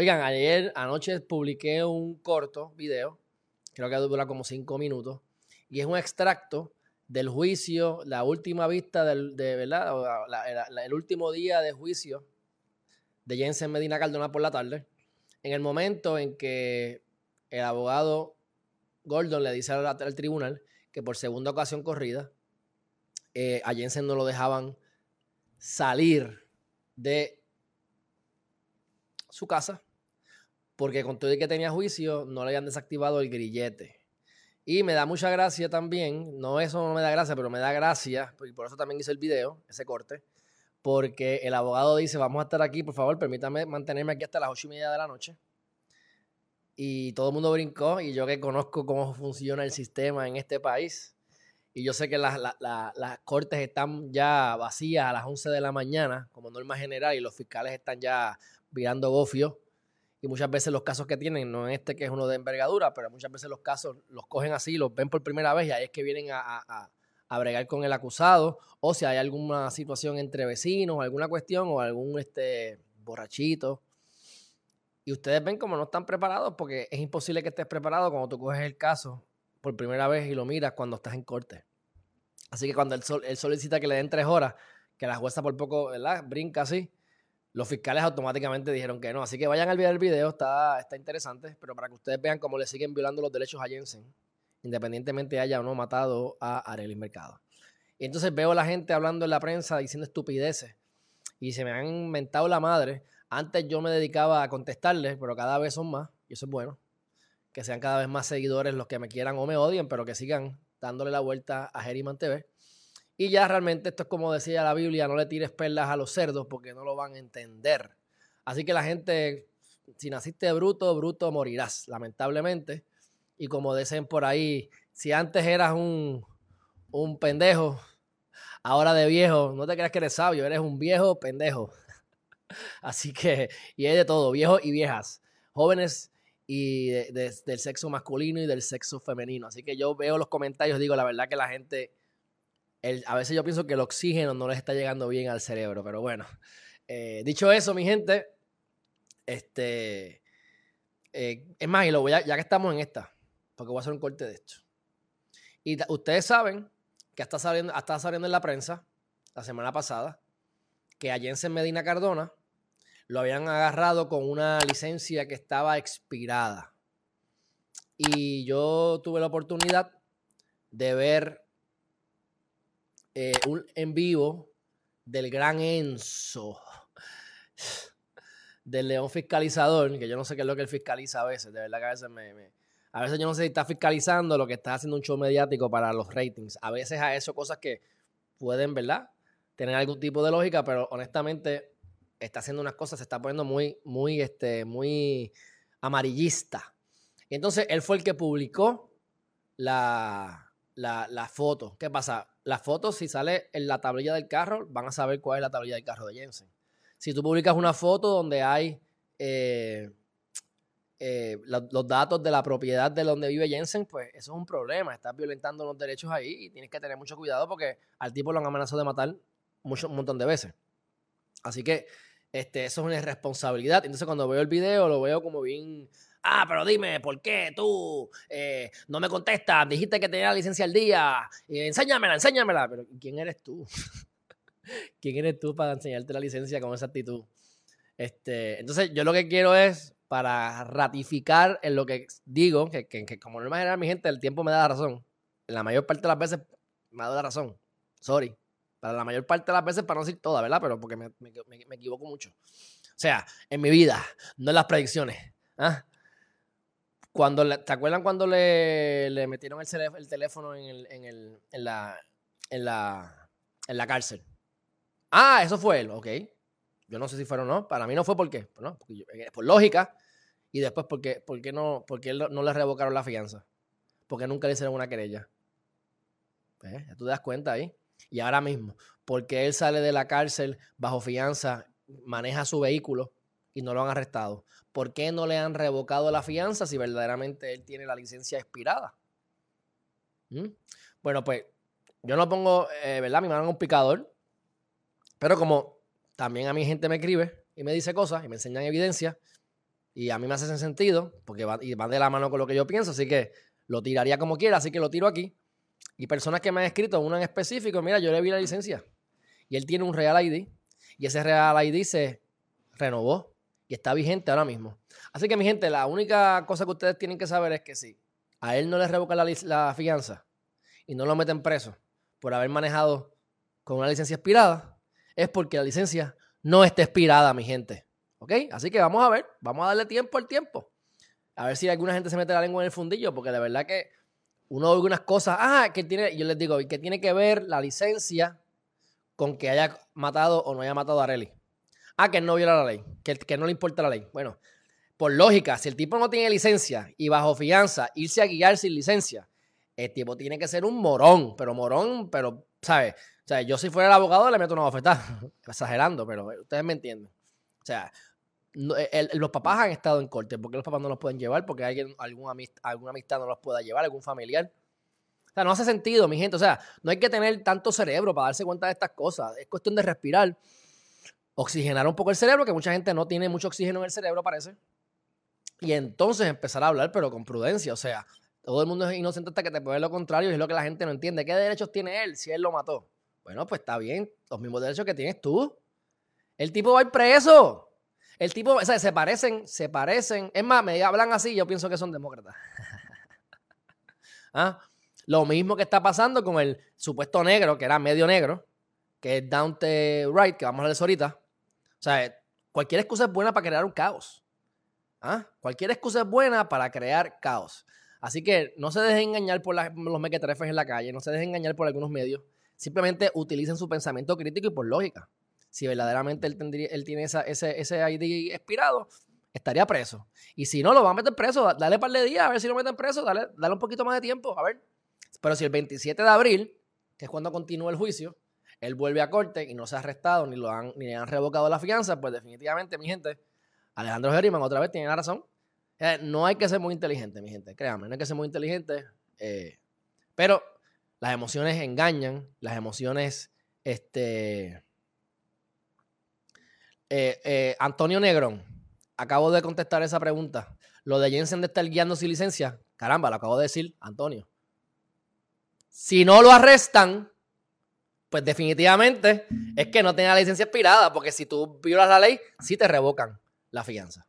Oigan, ayer, anoche publiqué un corto video, creo que dura como cinco minutos, y es un extracto del juicio, la última vista del, de, ¿verdad? el último día de juicio de Jensen Medina Cardona por la tarde, en el momento en que el abogado Gordon le dice al, tribunal que por segunda ocasión corrida eh, a Jensen no lo dejaban salir de su casa porque con todo el que tenía juicio no le habían desactivado el grillete. Y me da mucha gracia también, no eso no me da gracia, pero me da gracia, y por eso también hice el video, ese corte, porque el abogado dice, vamos a estar aquí, por favor, permítame mantenerme aquí hasta las ocho y media de la noche. Y todo el mundo brincó, y yo que conozco cómo funciona el sistema en este país, y yo sé que las, las cortes están ya vacías a las 11 de la mañana, como norma general, y los fiscales están ya virando gofio y muchas veces los casos que tienen, no en este que es uno de envergadura, pero muchas veces los casos los cogen así, los ven por primera vez y ahí es que vienen a, a, bregar con el acusado, o si hay alguna situación entre vecinos, alguna cuestión, o algún este, borrachito. Y ustedes ven como no están preparados, porque es imposible que estés preparado cuando tú coges el caso por primera vez y lo miras cuando estás en corte. Así que cuando él, él solicita que le den tres horas, que la jueza por poco, ¿verdad? Brinca así, los fiscales automáticamente dijeron que no. Así que vayan al ver el video, está, está interesante, pero para que ustedes vean cómo le siguen violando los derechos a Jensen, independientemente haya o no matado a Arely Mercado. Y entonces veo a la gente hablando en la prensa diciendo estupideces y se me han inventado la madre. Antes yo me dedicaba a contestarles, pero cada vez son más, y eso es bueno. Que sean cada vez más seguidores los que me quieran o me odien, pero que sigan dándole la vuelta a Geriman TV. Y ya realmente esto es como decía la Biblia, no le tires perlas a los cerdos porque no lo van a entender. Así que la gente, si naciste bruto, bruto morirás, lamentablemente. Y como dicen por ahí, si antes eras un, un pendejo, ahora de viejo, no te creas que eres sabio, eres un viejo pendejo. Así que, y hay de todo, viejos y viejas, jóvenes y del sexo masculino y del sexo femenino. Así que yo veo los comentarios, digo, la verdad que la gente a veces yo pienso que el oxígeno no les está llegando bien al cerebro, pero bueno. Eh, dicho eso, mi gente, este, eh, es más, y lo voy a, ya que estamos en esta, porque voy a hacer un corte de esto. Y ustedes saben que hasta saliendo, hasta saliendo en la prensa la semana pasada que a Jensen Medina Cardona lo habían agarrado con una licencia que estaba expirada. Y yo tuve la oportunidad de ver eh, un en vivo del gran Enzo, del León Fiscalizador, que yo no sé qué es lo que él fiscaliza a veces, de verdad que a veces me, a veces yo no sé si está fiscalizando lo que está haciendo un show mediático para los ratings. A veces a eso cosas que pueden, ¿verdad? Tener algún tipo de lógica, pero honestamente está haciendo unas cosas, se está poniendo muy, muy, este, muy amarillista. Y entonces él fue el que publicó la, la, foto. ¿Qué pasa? Las fotos, si sale en la tablilla del carro, van a saber cuál es la tablilla del carro de Jensen. Si tú publicas una foto donde hay eh, eh, los datos de la propiedad de donde vive Jensen, pues eso es un problema. Estás violentando los derechos ahí y tienes que tener mucho cuidado porque al tipo lo han amenazado de matar mucho, un montón de veces. Así que este, eso es una irresponsabilidad. Entonces cuando veo el video lo veo como bien Ah, pero dime, ¿por qué tú eh, no me contestas? Dijiste que tenía la licencia al día. enséñamela, enséñamela. Pero ¿quién eres tú? ¿Quién eres tú para enseñarte la licencia con esa actitud? Este, entonces, yo lo que quiero es para ratificar en lo que digo, que, que, como norma general, mi gente, el tiempo me da la razón. La mayor parte de las veces me da la razón. Sorry. Para la mayor parte de las veces, para no decir toda, ¿verdad? Pero porque me, me equivoco mucho. O sea, en mi vida, no en las predicciones. ¿ah? Cuando ¿Te acuerdan cuando le, metieron el, el teléfono en, la, cárcel? Ah, eso fue él, ok. Yo no sé si fueron o no. Para mí no fue por qué. Pues no, eh, por lógica. Y después, ¿por qué, por qué no, por qué no le revocaron la fianza? Porque nunca le hicieron una querella. ¿Eh? Ya tú te das cuenta ahí. Y ahora mismo, porque él sale de la cárcel bajo fianza, maneja su vehículo y no lo han arrestado. ¿Por qué no le han revocado la fianza si verdaderamente él tiene la licencia expirada? ¿Mm? Bueno, pues yo no pongo, eh, ¿verdad? Mi mano en un picador, pero como también a mi gente me escribe y me dice cosas y me enseñan evidencia, Y a mí me hace sentido, porque va, y va de la mano con lo que yo pienso, así que lo tiraría como quiera, así que lo tiro aquí. Y personas que me han escrito, uno en específico, mira, yo le vi la licencia y él tiene un Real ID y ese Real ID se renovó y está vigente ahora mismo. Así que mi gente, la única cosa que ustedes tienen que saber es que si a él no le revoca la, fianza y no lo meten preso por haber manejado con una licencia expirada, es porque la licencia no está expirada, mi gente. ¿Ok? Así que vamos a ver, vamos a darle tiempo al tiempo. A ver si alguna gente se mete la lengua en el fundillo, porque de verdad que uno oye unas cosas, ah, que tiene, yo les digo, que tiene que ver la licencia con que haya matado o no haya matado a Arely. Ah, que no viola la ley, que, que no le importa la ley. Bueno, por lógica, si el tipo no tiene licencia y bajo fianza irse a guiar sin licencia, el tipo tiene que ser un morón, pero morón, pero, ¿sabes? O sea, yo si fuera el abogado le meto una bofetada, exagerando, pero ustedes me entienden. O sea, los papás han estado en corte, porque los papás no los pueden llevar? Porque alguien, algún alguna amistad no los pueda llevar, algún familiar. O sea, no hace sentido, mi gente. O sea, no hay que tener tanto cerebro para darse cuenta de estas cosas. Es cuestión de respirar, oxigenar un poco el cerebro, que mucha gente no tiene mucho oxígeno en el cerebro, parece. Y entonces empezar a hablar, pero con prudencia. O sea, todo el mundo es inocente hasta que te puede lo contrario y es lo que la gente no entiende. ¿Qué derechos tiene él si él lo mató? Bueno, pues está bien, los mismos derechos que tienes tú. El tipo va a ir preso. El tipo, o sea, se parecen, se parecen. Es más, me hablan así, yo pienso que son demócratas. ¿Ah? Lo mismo que está pasando con el supuesto negro, que era medio negro, que es Dante Wright, que vamos a hablar de eso ahorita. O sea, cualquier excusa es buena para crear un caos. ¿Ah? Cualquier excusa es buena para crear caos. Así que no se dejen engañar por los mequetrefes en la calle, no se dejen engañar por algunos medios. Simplemente utilicen su pensamiento crítico y por lógica. Si verdaderamente él, tendría, él tiene ese, ese ID expirado, estaría preso. Y si no, lo van a meter preso. Dale un par de días a ver si lo meten preso. Dale, dale un poquito más de tiempo, a ver. Pero si el 27 de abril, que es cuando continúa el juicio, él vuelve a corte y no se ha arrestado ni, lo han, ni le han revocado la fianza, pues definitivamente, mi gente, Alejandro Geriman otra vez tiene la razón. No hay que ser muy inteligente, mi gente, créanme, no hay que ser muy inteligente. Eh, pero las emociones engañan, las emociones, este... Eh, eh, Antonio Negrón, acabo de contestar esa pregunta. Lo de Jensen de estar guiando sin licencia, caramba, lo acabo de decir, Antonio. Si no lo arrestan, pues definitivamente es que no tenga la licencia expirada, porque si tú violas la ley, sí te revocan la fianza.